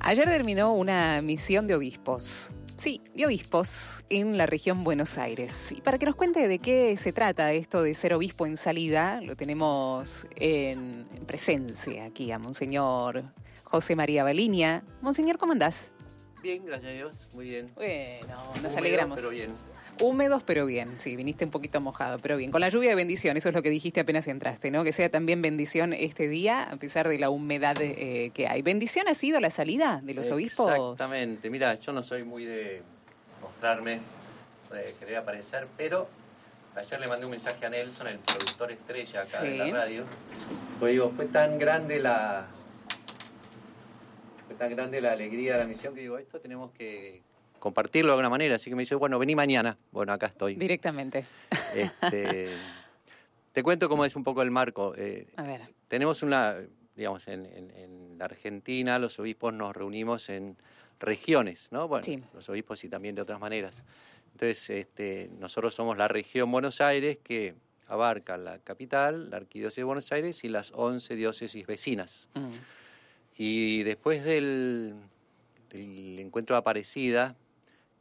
Ayer terminó una misión de obispos. Sí, de obispos en la región Buenos Aires. Y para que nos cuente de qué se trata esto de ser obispo en salida, lo tenemos en, presencia aquí a Monseñor José María Baliña. Monseñor, ¿cómo andás? Bien, gracias a Dios, muy bien. Bueno, nos alegramos. Pero bien. Húmedos, pero bien. Sí, viniste un poquito mojado, pero bien. Con la lluvia de bendición, eso es lo que dijiste apenas entraste, ¿no? Que sea también bendición este día, a pesar de la humedad eh, que hay. ¿Bendición ha sido la salida de los obispos? Exactamente. Mira, yo no soy muy de mostrarme, de querer aparecer, pero ayer le mandé un mensaje a Nelson, el productor estrella acá de la radio. Pues digo, fue tan grande la. Fue tan grande la alegría de la misión que digo, esto tenemos que compartirlo de alguna manera. Así que me dice, bueno, vení mañana. Bueno, acá estoy. Directamente. Este, te cuento cómo es un poco el marco. Eh, a ver. Tenemos una, digamos, en, la Argentina los obispos nos reunimos en regiones, ¿no? Bueno, los obispos y también de otras maneras. Entonces, este, nosotros somos la región Buenos Aires que abarca la capital, la arquidiócesis de Buenos Aires y las 11 diócesis vecinas. Mm. Y después del, del encuentro de Aparecida,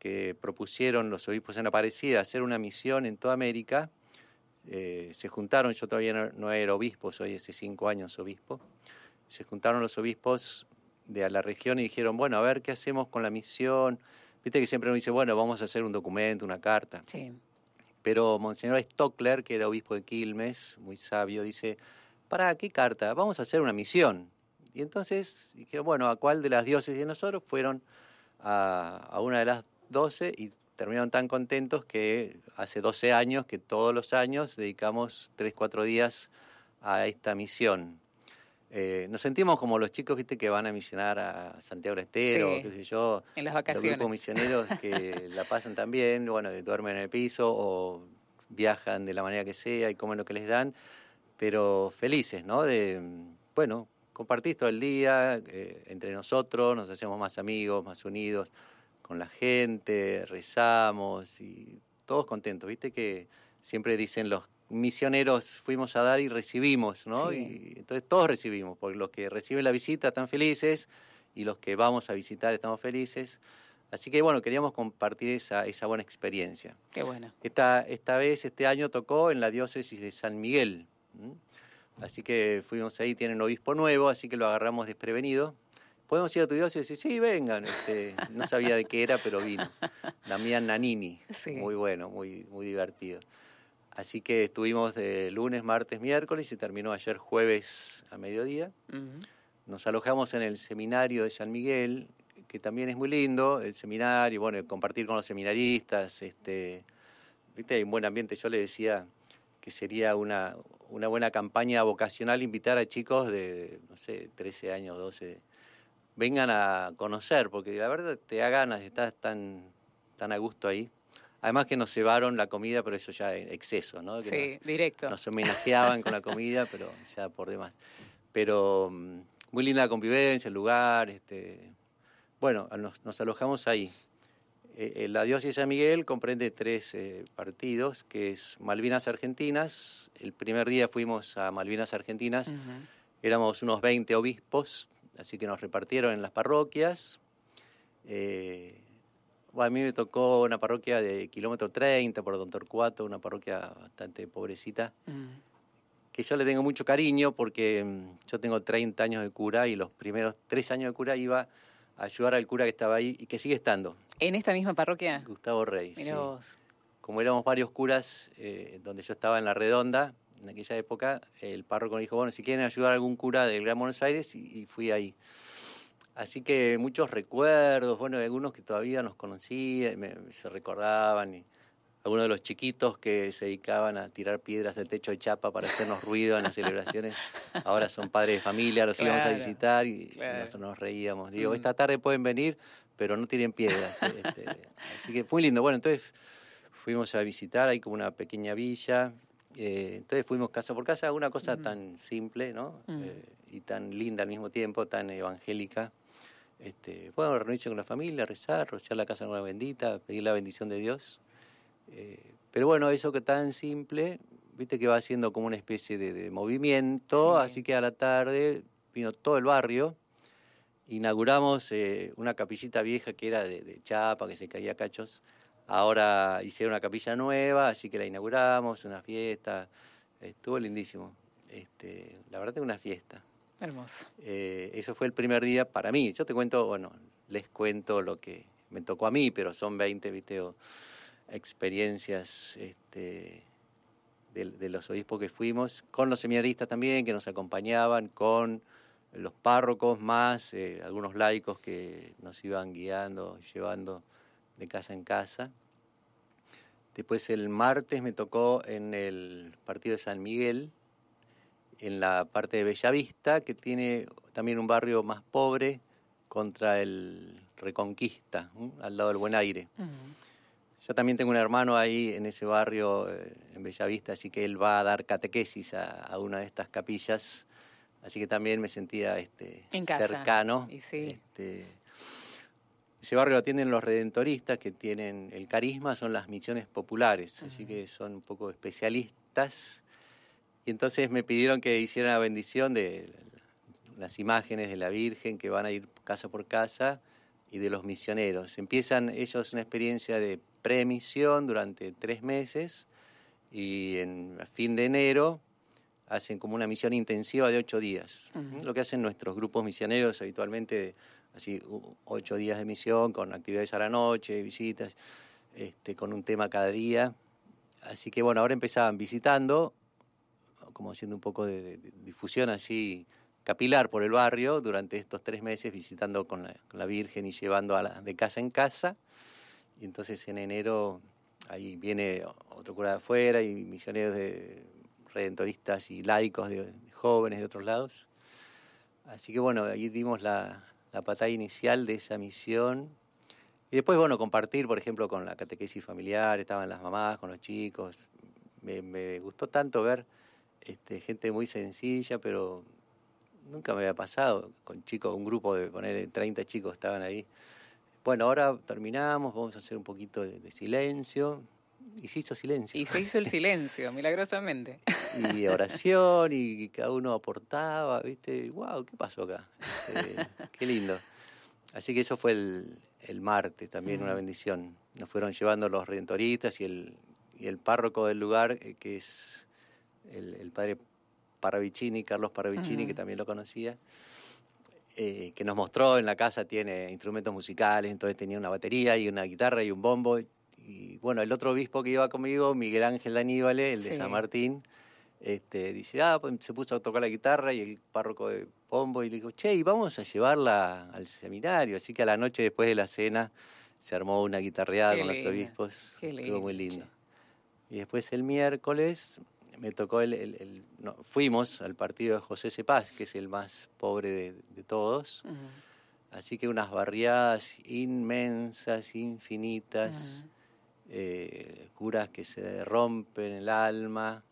que propusieron los obispos en Aparecida hacer una misión en toda América. Eh, se juntaron, yo todavía no, era obispo, soy hace cinco años obispo, se juntaron los obispos de la región y dijeron, bueno, a ver qué hacemos con la misión. Viste que siempre uno dice, bueno, vamos a hacer un documento, una carta. Sí. Pero Monseñor Stockler, que era obispo de Quilmes, muy sabio, dice, ¿para qué carta? Vamos a hacer una misión. Y entonces dijeron, bueno, ¿a cuál de las dioses de nosotros fueron a, a una de las 12 y terminaron tan contentos que hace 12 años que todos los años dedicamos 3, 4 días a esta misión. Eh, nos sentimos como los chicos viste que van a misionar a Santiago Estero, qué sé yo. En las vacaciones. Los misioneros que la pasan también, bueno, que duermen en el piso o viajan de la manera que sea y comen lo que les dan, pero felices, ¿no? De, bueno, compartir todo el día eh, entre nosotros, nos hacemos más amigos, más unidos con la gente, rezamos y todos contentos. Viste que siempre dicen los misioneros fuimos a dar y recibimos, ¿no? Y entonces todos recibimos, porque los que reciben la visita están felices y los que vamos a visitar estamos felices. Así que bueno, queríamos compartir esa, esa buena experiencia. Qué bueno. Esta, esta vez, este año tocó en la diócesis de San Miguel. Así que fuimos ahí, tienen obispo nuevo, así que lo agarramos desprevenido ¿podemos ir a tu diócesis? Sí, vengan. Este, no sabía de qué era, pero vino. Damián Nanini. Muy bueno, muy, muy divertido. Así que estuvimos de lunes, martes, miércoles y terminó ayer jueves a mediodía. Nos alojamos en el seminario de San Miguel, que también es muy lindo, el seminario, bueno, compartir con los seminaristas, este, viste, hay un buen ambiente. Yo le decía que sería una, una buena campaña vocacional invitar a chicos de, no sé, 13 años, 12 vengan a conocer, porque la verdad te da ganas, estás tan, tan a gusto ahí. Además que nos llevaron la comida, pero eso ya en exceso, ¿no? sí, directo. Nos homenajeaban con la comida, pero ya por demás. Pero mm, muy linda la convivencia, el lugar, este... Bueno, nos, alojamos ahí. Eh, eh, la diócesis de San Miguel comprende tres eh, partidos, que es Malvinas Argentinas. El primer día fuimos a Malvinas Argentinas, éramos unos 20 obispos, así que nos repartieron en las parroquias. Eh, a mí me tocó una parroquia de kilómetro 30 por Don Torcuato, una parroquia bastante pobrecita, mm. que yo le tengo mucho cariño porque mm, yo tengo 30 años de cura y los primeros tres años de cura iba ayudar al cura que estaba ahí y que sigue estando. ¿En esta misma parroquia? Gustavo Rey. Mira vos. Como éramos varios curas, eh, donde yo estaba en la redonda, en aquella época, el párroco dijo, bueno, si quieren ayudar a algún cura del Gran Buenos Aires, y, fui ahí. Así que muchos recuerdos, bueno, algunos que todavía nos conocían, me, se recordaban, y algunos de los chiquitos que se dedicaban a tirar piedras del techo de chapa para hacernos ruido en las celebraciones, ahora son padres de familia, los íbamos a visitar y nosotros nos reíamos. Digo, mm. esta tarde pueden venir, pero no tiren piedras. Este, así que fue lindo. Bueno, entonces fuimos a visitar, hay como una pequeña villa, eh, entonces fuimos casa por casa, una cosa tan simple ¿no? Eh, y tan linda al mismo tiempo, tan evangélica. Este, bueno, reunirse con la familia, rezar, rociar la casa con una bendita, pedir la bendición de Dios. Eh, pero bueno, eso que tan simple, viste que va haciendo como una especie de, movimiento, así que a la tarde vino todo el barrio, inauguramos eh, una capillita vieja que era de, chapa, que se caía cachos, ahora hicieron una capilla nueva, así que la inauguramos, una fiesta, estuvo lindísimo. Este, la verdad que una fiesta. Hermoso. Eh, eso fue el primer día para mí. Yo te cuento, bueno, les cuento lo que me tocó a mí, pero son 20, viste, experiencias este, de, los obispos que fuimos, con los seminaristas también que nos acompañaban, con los párrocos más, eh, algunos laicos que nos iban guiando, llevando de casa en casa. Después el martes me tocó en el partido de San Miguel, en la parte de Bellavista, que tiene también un barrio más pobre contra el Reconquista, al lado del Buen Aire. Yo también tengo un hermano ahí en ese barrio, eh, en Bellavista, así que él va a dar catequesis a, una de estas capillas, así que también me sentía este, cercano. Este, ese barrio lo atienden los redentoristas que tienen el carisma, son las misiones populares, así que son un poco especialistas. Y entonces me pidieron que hiciera la bendición de las imágenes de la Virgen que van a ir casa por casa y de los misioneros. Empiezan ellos una experiencia de premisión durante tres meses y en a fin de enero hacen como una misión intensiva de ocho días. Lo que hacen nuestros grupos misioneros habitualmente, así ocho días de misión con actividades a la noche, visitas, este, con un tema cada día. Así que bueno, ahora empezaban visitando como haciendo un poco de, difusión así capilar por el barrio durante estos tres meses, visitando con la, Virgen y llevando a la, de casa en casa. Y entonces en enero ahí viene otro cura de afuera y misioneros de redentoristas y laicos de, jóvenes de otros lados. Así que bueno, ahí dimos la, la patada inicial de esa misión. Y después, bueno, compartir, por ejemplo, con la catequesis familiar, estaban las mamás, con los chicos. Me, gustó tanto ver este, gente muy sencilla, pero nunca me había pasado con chicos, un grupo de poner 30 chicos estaban ahí. Bueno, ahora terminamos, vamos a hacer un poquito de, silencio. Y se hizo silencio. Y se hizo el silencio, milagrosamente. Y oración, y cada uno aportaba, ¿viste? ¡Wow! ¿Qué pasó acá? Este, qué lindo. Así que eso fue el, el martes, también una bendición. Nos fueron llevando los redentoristas y el, y el párroco del lugar, eh, que es el, padre Paravicini, Carlos Paravicini, que también lo conocía, eh, que nos mostró en la casa, tiene instrumentos musicales, entonces tenía una batería y una guitarra y un bombo. Y bueno, el otro obispo que iba conmigo, Miguel Ángel Aníbale, el de San Martín, este, dice, ah, pues se puso a tocar la guitarra y el párroco de bombo, y le digo, che, y vamos a llevarla al seminario. Así que a la noche después de la cena se armó una guitarreada con los obispos. Estuvo muy lindo. Y después el miércoles me tocó el, fuimos al partido de José Cepaz, que es el más pobre de, todos. Así que unas barriadas inmensas, infinitas, eh, curas que se rompen el alma.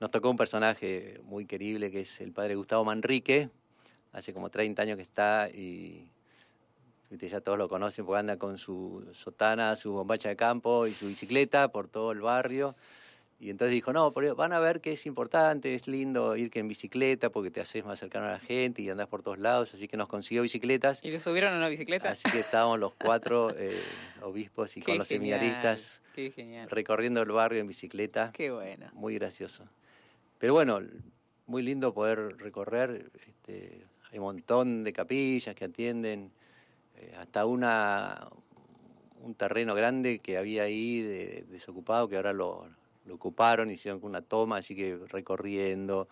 Nos tocó un personaje muy querible que es el padre Gustavo Manrique, hace como 30 años que está y ya todos lo conocen porque anda con su sotana, su bombacha de campo y su bicicleta por todo el barrio. Y entonces dijo, no, van a ver que es importante, es lindo ir que en bicicleta porque te haces más cercano a la gente y andas por todos lados, así que nos consiguió bicicletas. ¿Y le subieron a una bicicleta? Así que estábamos los cuatro eh, obispos y con los seminaristas recorriendo el barrio en bicicleta. Qué bueno. Muy gracioso. Pero bueno, muy lindo poder recorrer. Este, hay un montón de capillas que atienden, eh, hasta una un terreno grande que había ahí desocupado que ahora lo lo ocuparon, hicieron una toma, así que recorriendo.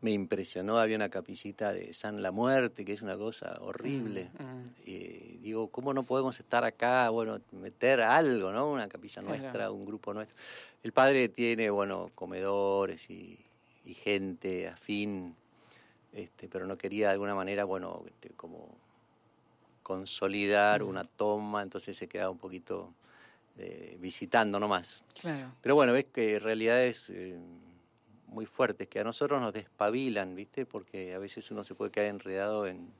Me impresionó, había una capillita de San La Muerte, que es una cosa horrible. Mm, mm. Y digo, ¿cómo no podemos estar acá? Bueno, meter algo, ¿no? Una capilla nuestra, un grupo nuestro. El padre tiene, bueno, comedores y, gente afín, este, pero no quería de alguna manera, bueno, este, como consolidar mm. una toma, entonces se quedaba un poquito visitando nomás. Claro. Pero bueno, ves que realidades eh, muy fuertes que a nosotros nos despabilan, ¿viste? Porque a veces uno se puede quedar enredado en,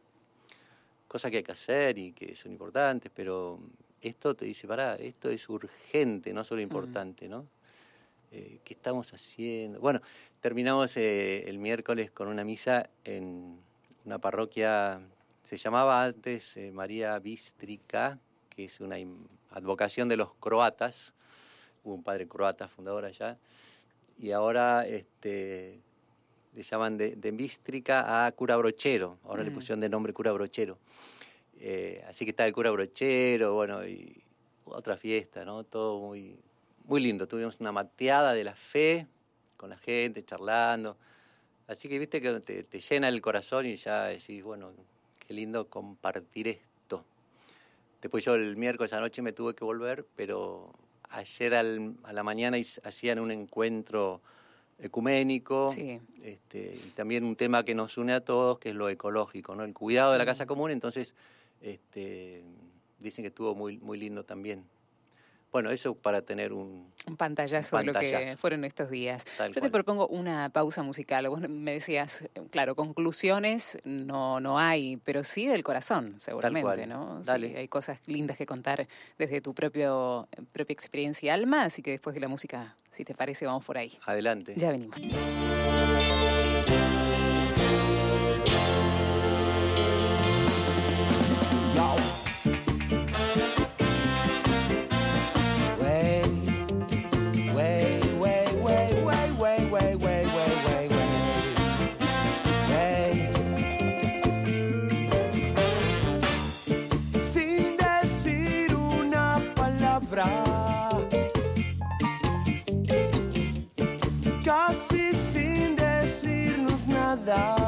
cosas que hay que hacer y que son importantes, pero esto te dice, pará, esto es urgente, no solo importante, ¿no? Eh, ¿Qué estamos haciendo? Bueno, terminamos eh, el miércoles con una misa en una parroquia, se llamaba antes eh, María Bístrica, que es una advocación de los croatas, hubo un padre croata fundador allá, y ahora este, le llaman de, de Bístrica a cura brochero, ahora le mm. pusieron de nombre cura brochero. Eh, así que está el cura brochero, bueno, y otra fiesta, ¿no? Todo muy, muy lindo. Tuvimos una mateada de la fe con la gente, charlando. Así que viste que te, te llena el corazón y ya decís, bueno, qué lindo compartir esto. Después yo el miércoles anoche me tuve que volver, pero ayer al, a la mañana hacían un encuentro ecuménico este, y también un tema que nos une a todos, que es lo ecológico, ¿no? El cuidado de la casa común, entonces este, dicen que estuvo muy, muy lindo también. Bueno, eso para tener un, un pantallazo, de lo que fueron estos días. Yo te propongo una pausa musical. Vos me decías, claro, conclusiones no, no hay, pero sí del corazón, seguramente, ¿no? Dale. hay cosas lindas que contar desde tu propio, propia experiencia y alma, así que después de la música, si te parece, vamos por ahí. Adelante. Ya venimos. palavra. Casi sin decirnos nada.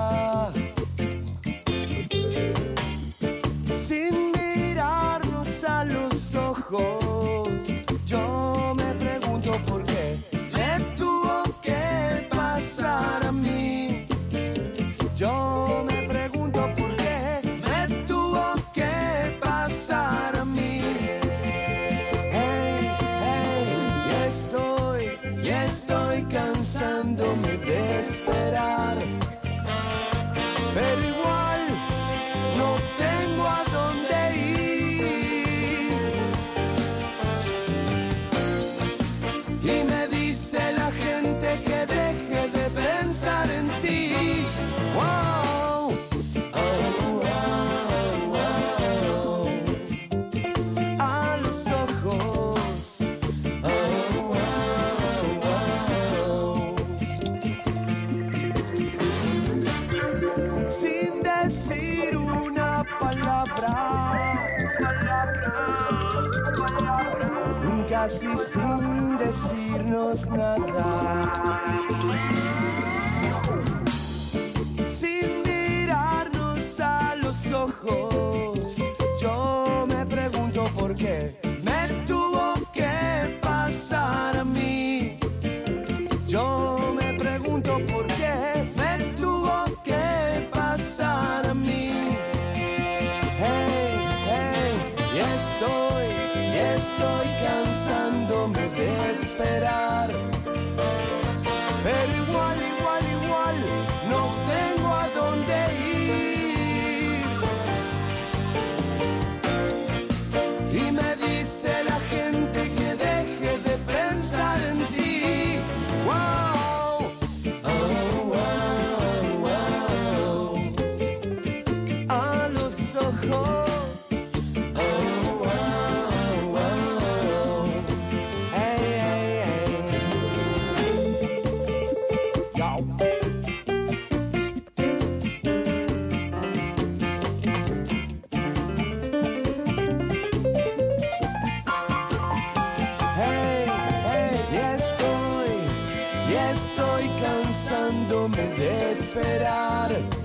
me desesperar.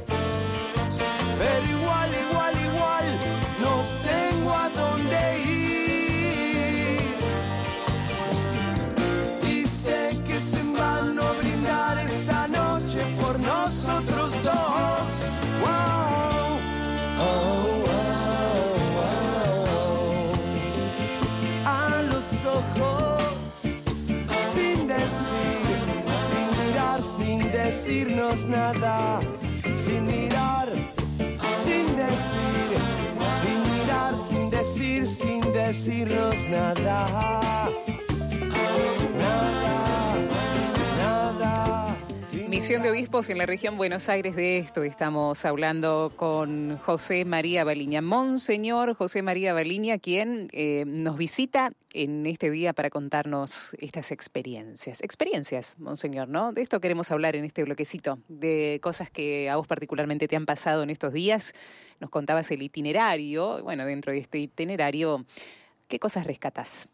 nada, sin mirar, sin decir, sin mirar, sin decir, sin decirnos nada. Misión de Obispos en la región Buenos Aires de esto. Estamos hablando con José María Baliña, Monseñor José María Baliña, quien eh, nos visita en este día para contarnos estas experiencias. Experiencias, Monseñor, ¿no? De esto queremos hablar en este bloquecito, de cosas que a vos particularmente te han pasado en estos días. Nos contabas el itinerario. Bueno, dentro de este itinerario, ¿qué cosas rescatas?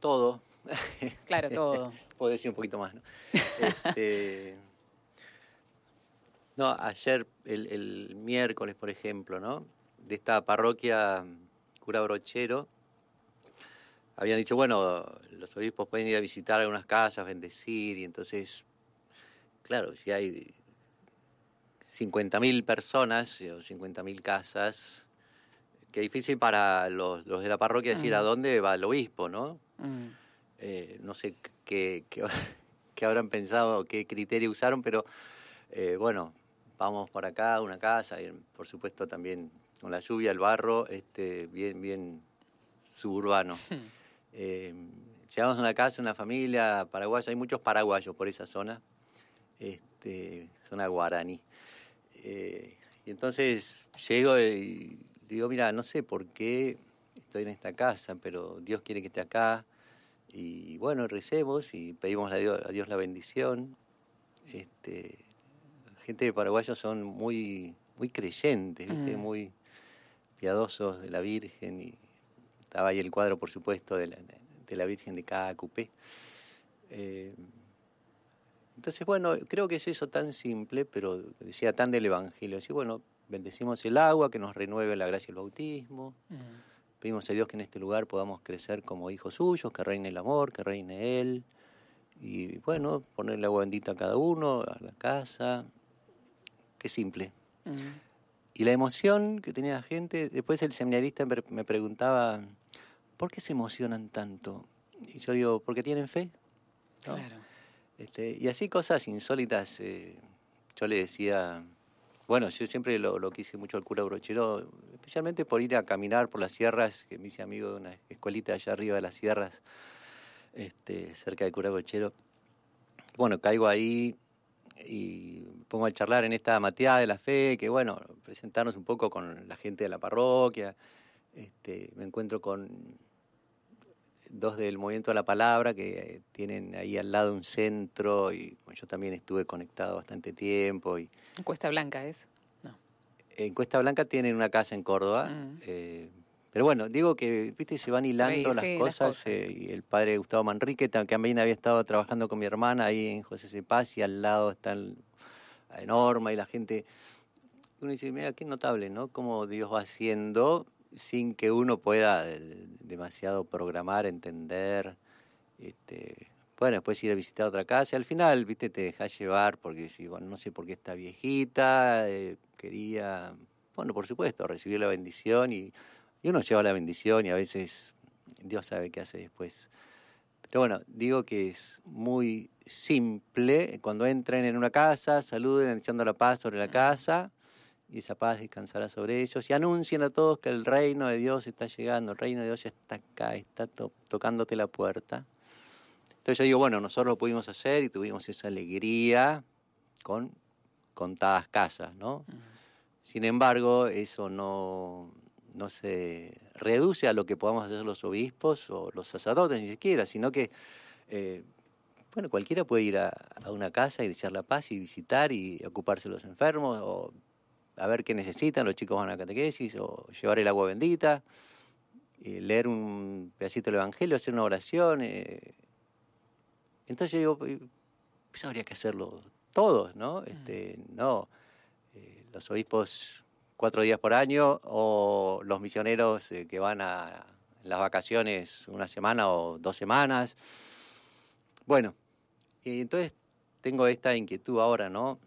Todo. Claro, todo. Puedo decir un poquito más, ¿no? Este, no, ayer, el, el miércoles, por ejemplo, ¿no? De esta parroquia cura brochero, habían dicho, bueno, los obispos pueden ir a visitar algunas casas, bendecir, y entonces, claro, si hay 50.000 personas o 50.000 casas, qué difícil para los, los de la parroquia decir Mm. a dónde va el obispo, ¿no? Mm. Eh, no sé qué, qué, qué habrán pensado, qué criterio usaron, pero eh, bueno, vamos por acá, una casa, y por supuesto también con la lluvia, el barro, este, bien, bien suburbano. Eh, llegamos a una casa, una familia paraguaya, hay muchos paraguayos por esa zona, este, zona guaraní. Eh, y entonces llego y digo, mira, no sé por qué estoy en esta casa, pero Dios quiere que esté acá. Y bueno, recemos y pedimos a Dios, a Dios la bendición. Este, gente de paraguayos son muy, muy creyentes, ¿viste? Mm. muy piadosos de la Virgen. Y estaba ahí el cuadro, por supuesto, de la, de la Virgen de Cacupé. Eh, entonces, bueno, creo que es eso tan simple, pero decía tan del Evangelio. Así, bueno, bendecimos el agua, que nos renueve la gracia del bautismo. Mm. Pedimos a Dios que en este lugar podamos crecer como hijos suyos, que reine el amor, que reine Él. Y bueno, ponerle agua bendita a cada uno, a la casa. Qué simple. Mm. Y la emoción que tenía la gente, después el seminarista me me preguntaba, ¿por qué se emocionan tanto? Y yo digo, porque tienen fe. ¿no? Claro. Este, y así cosas insólitas, eh, yo le decía, bueno, yo siempre lo, lo quise mucho al cura brochero, especialmente por ir a caminar por las sierras, que me hice amigo de una escuelita allá arriba de las sierras, este, cerca del cura brochero. Bueno, caigo ahí y pongo a charlar en esta mateada de la fe, que bueno, presentarnos un poco con la gente de la parroquia, este, me encuentro con dos del Movimiento de la Palabra que eh, tienen ahí al lado un centro y bueno, yo también estuve conectado bastante tiempo y Cuesta Blanca es. No. en Cuesta Blanca tienen una casa en Córdoba. Mm. eh, pero bueno, digo que, viste, se van hilando Sí, las, sí, las cosas, cosas. eh, y el padre Gustavo Manrique tam- también había estado trabajando con mi hermana ahí en José Cepaz y al lado está el, en Norma y la gente. Uno dice, mira, qué notable, ¿no? Cómo Dios va haciendo sin que uno pueda eh, demasiado programar, entender. Este, bueno, después ir a visitar otra casa. Al final, viste, te dejas llevar porque si, bueno, no sé por qué está viejita, eh, quería, bueno, por supuesto, recibir la bendición y, y uno lleva la bendición y a veces Dios sabe qué hace después. Pero bueno, digo que es muy simple. Cuando entren en una casa, saluden echando la paz sobre la casa y esa paz descansará sobre ellos y anuncien a todos que el reino de Dios está llegando, el reino de Dios ya está acá, está to- tocándote la puerta. Entonces yo digo, bueno, nosotros lo pudimos hacer y tuvimos esa alegría con contadas casas, ¿no? Sin embargo, eso no, no se reduce a lo que podamos hacer los obispos o los sacerdotes ni siquiera, sino que, eh, bueno, cualquiera puede ir a, a una casa y desear la paz y visitar y ocuparse de los enfermos o a ver qué necesitan, los chicos van a catequesis o llevar el agua bendita, y leer un pedacito del Evangelio, hacer una oración. eh. Entonces yo digo, pues, eso habría que hacerlo todos, ¿no? Este, no eh, los obispos cuatro días por año o los misioneros eh, que van a las vacaciones una semana o dos semanas. Bueno, y entonces tengo esta inquietud ahora, ¿no?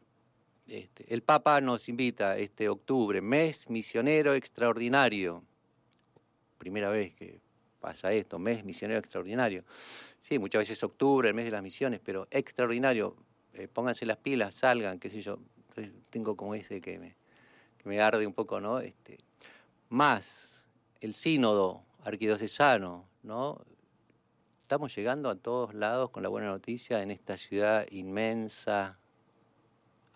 Este, el Papa nos invita este octubre, mes misionero extraordinario. Primera vez que pasa esto, mes misionero extraordinario. Sí, muchas veces octubre, el mes de las misiones, pero extraordinario. Eh, pónganse las pilas, salgan, qué sé yo. Entonces, tengo como ese que me, me arde un poco, ¿no? Este, más el sínodo arquidiocesano, ¿no? Estamos llegando a todos lados con la buena noticia en esta ciudad inmensa.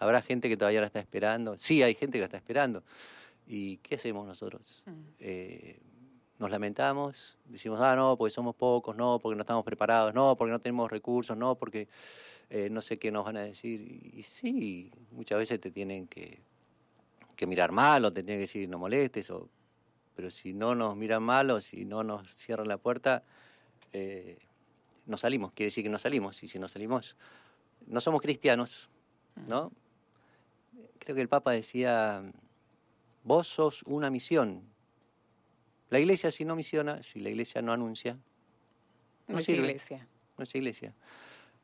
Habrá gente que todavía la está esperando. Sí, hay gente que la está esperando. ¿Y qué hacemos nosotros? Mm. Eh, nos lamentamos, decimos, ah, no, porque somos pocos, no, porque no estamos preparados, no, porque no tenemos recursos, no, porque eh, no sé qué nos van a decir. Y, y sí, muchas veces te tienen que, que mirar mal o te tienen que decir no molestes, o, pero si no nos miran mal o si no nos cierran la puerta, eh, no salimos, quiere decir que no salimos, y si no salimos, no somos cristianos, ¿no? Creo que el Papa decía, vos sos una misión. La iglesia si no misiona, si la iglesia no anuncia, No, No es sirve. iglesia. no es iglesia.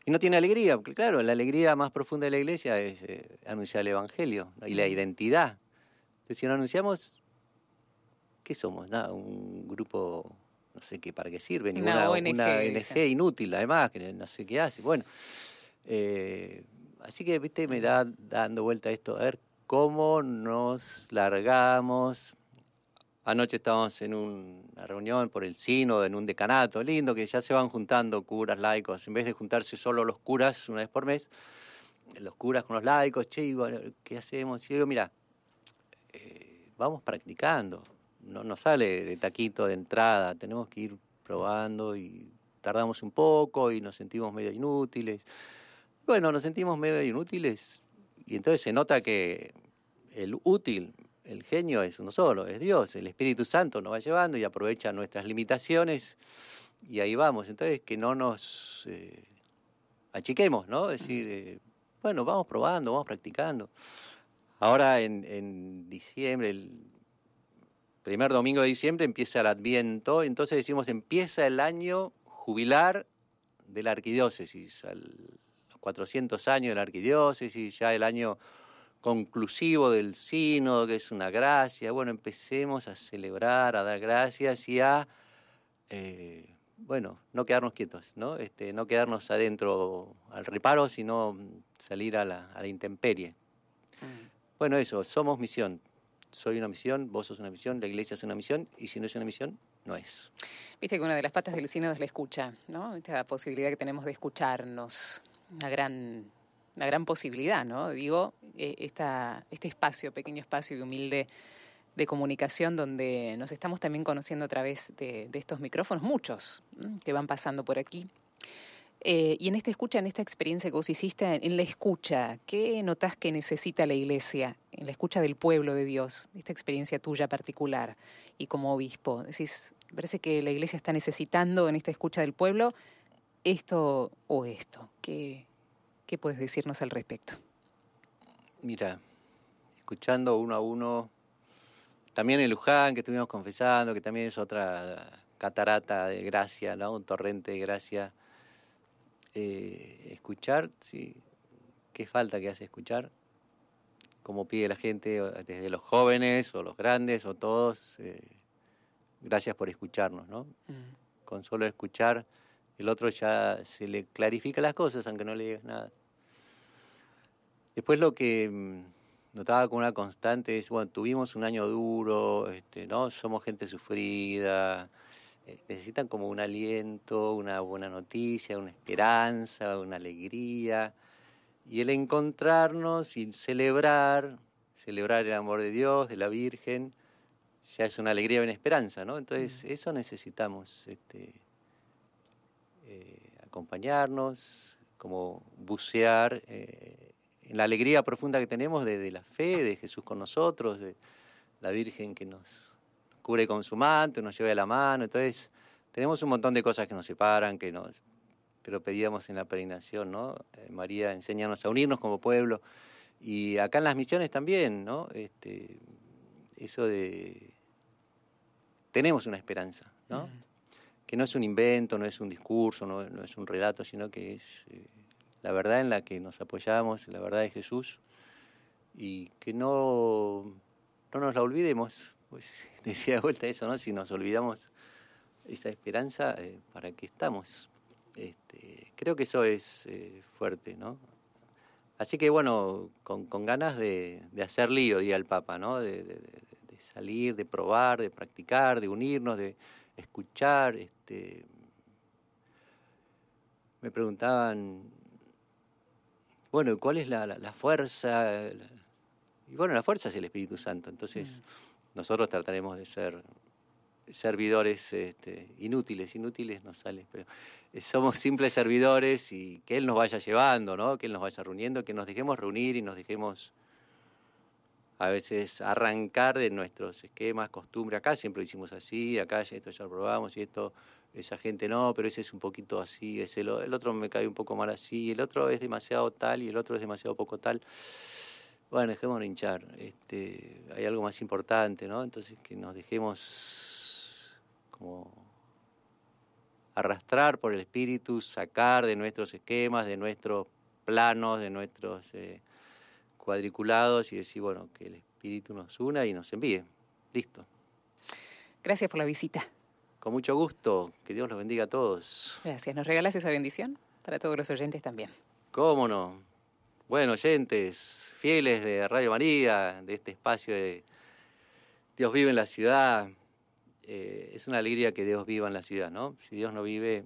Y no tiene alegría, porque claro, la alegría más profunda de la iglesia es eh, anunciar el Evangelio y la identidad. Entonces, si no anunciamos, ¿qué somos? Nada, un grupo, no sé qué, para qué sirve, Una ninguna ONG, una. ONG inútil, además, que no sé qué hace. Bueno, eh, así que, viste, me da dando vuelta esto, a ver cómo nos largamos. Anoche estábamos en una reunión por el sínodo, en un decanato lindo, que ya se van juntando curas, laicos, en vez de juntarse solo los curas una vez por mes, los curas con los laicos, che, ¿qué hacemos? Y yo digo, mira, eh, vamos practicando, no nos sale de taquito de entrada, tenemos que ir probando y tardamos un poco y nos sentimos medio inútiles. Bueno, nos sentimos medio inútiles y entonces se nota que el útil, el genio es uno solo, es Dios, el Espíritu Santo nos va llevando y aprovecha nuestras limitaciones y ahí vamos. Entonces que no nos eh, achiquemos, ¿no? Es decir, eh, bueno, vamos probando, vamos practicando. Ahora en, diciembre, el primer domingo de diciembre empieza el Adviento, entonces decimos empieza el año jubilar de la arquidiócesis, 400 años de la arquidiócesis, ya el año conclusivo del sínodo, que es una gracia. Bueno, empecemos a celebrar, a dar gracias y a, eh, bueno, no quedarnos quietos, ¿no? Este, no quedarnos adentro al reparo, sino salir a la, a la intemperie. Mm. Bueno, eso, somos misión. Soy una misión, vos sos una misión, la iglesia es una misión, y si no es una misión, no es. Viste que una de las patas del sínodo es la escucha, ¿no? Esta posibilidad que tenemos de escucharnos. Una gran, una gran posibilidad, ¿no? Digo, eh, esta, este espacio, pequeño espacio y humilde de comunicación donde nos estamos también conociendo a través de, estos micrófonos, muchos que van pasando por aquí. Eh, y en esta escucha, en esta experiencia que vos hiciste, en la escucha, ¿qué notás que necesita la iglesia? En la escucha del pueblo de Dios, esta experiencia tuya particular y como obispo. Decís, parece que la iglesia está necesitando en esta escucha del pueblo esto o esto. ¿Qué, qué puedes decirnos al respecto? Mira, escuchando uno a uno, también en Luján, que estuvimos confesando, que también es otra catarata de gracia, ¿no? un torrente de gracia. Eh, escuchar, sí, qué falta que hace escuchar, como pide la gente, desde los jóvenes o los grandes o todos, eh, gracias por escucharnos, ¿no? Mm. Con solo escuchar, el otro ya se le clarifica las cosas, aunque no le digas nada. Después lo que mm, notaba como una constante es, bueno, tuvimos un año duro, este, ¿no? Somos gente sufrida, eh, necesitan como un aliento, una buena noticia, una esperanza, una alegría. Y el encontrarnos y celebrar, celebrar el amor de Dios, de la Virgen, ya es una alegría y una esperanza, ¿no? Entonces, eso necesitamos, este, acompañarnos, como bucear eh, en la alegría profunda que tenemos de, la fe, de Jesús con nosotros, de la Virgen que nos cubre con su manto, nos lleva de la mano. Entonces, tenemos un montón de cosas que nos separan, que nos, pero pedíamos en la peregrinación, ¿no? Eh, María, enséñanos a unirnos como pueblo. Y acá en las misiones también, ¿no? Este, eso de... Tenemos una esperanza, ¿no? Mm. Que no es un invento, no es un discurso, no, es un relato, sino que es eh, la verdad en la que nos apoyamos, la verdad de Jesús, y que no, no nos la olvidemos. Pues decía de vuelta eso, ¿no? Si nos olvidamos esa esperanza, eh, ¿para qué estamos? Este, creo que eso es eh, fuerte, ¿no? Así que bueno, con, ganas de, hacer lío, diría el Papa, ¿no? De, salir, de probar, de practicar, de unirnos, de escuchar. Este, me preguntaban, bueno, ¿cuál es la, la- la fuerza? Y bueno, la fuerza es el Espíritu Santo. Entonces, nosotros trataremos de ser servidores este, inútiles, inútiles no sale, pero eh, somos simples servidores y que Él nos vaya llevando, ¿no? Que Él nos vaya reuniendo, que nos dejemos reunir y nos dejemos a veces arrancar de nuestros esquemas, costumbres. Acá siempre lo hicimos así, acá ya esto ya lo probamos y esto, esa gente no, pero ese es un poquito así, ese lo- el otro me cae un poco mal así, el otro es demasiado tal y el otro es demasiado poco tal. Bueno, dejémonos hinchar. Este, hay algo más importante, ¿no? Entonces que nos dejemos como arrastrar por el espíritu, sacar de nuestros esquemas, de nuestros planos, de nuestros eh, cuadriculados y decir, bueno, que el espíritu nos una y nos envíe. Listo. Gracias por la visita. Con mucho gusto. Que Dios los bendiga a todos. Gracias. ¿Nos regalas esa bendición? Para todos los oyentes también. ¿Cómo no? Bueno, oyentes, fieles de Radio María, de este espacio de Dios vive en la ciudad. eh, es una alegría que Dios viva en la ciudad, ¿no? Si Dios no vive,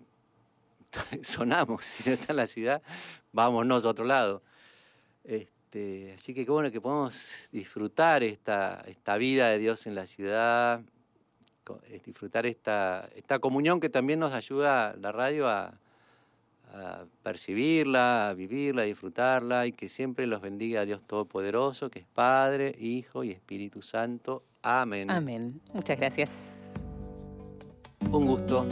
sonamos. Si no está en la ciudad, vámonos a otro lado. Este, así que qué bueno que podamos disfrutar esta, esta vida de Dios en la ciudad, disfrutar esta, esta comunión que también nos ayuda la radio a, a percibirla, a vivirla, a disfrutarla y que siempre los bendiga Dios Todopoderoso, que es Padre, Hijo y Espíritu Santo. Amén. Amén. Muchas gracias. Un gusto.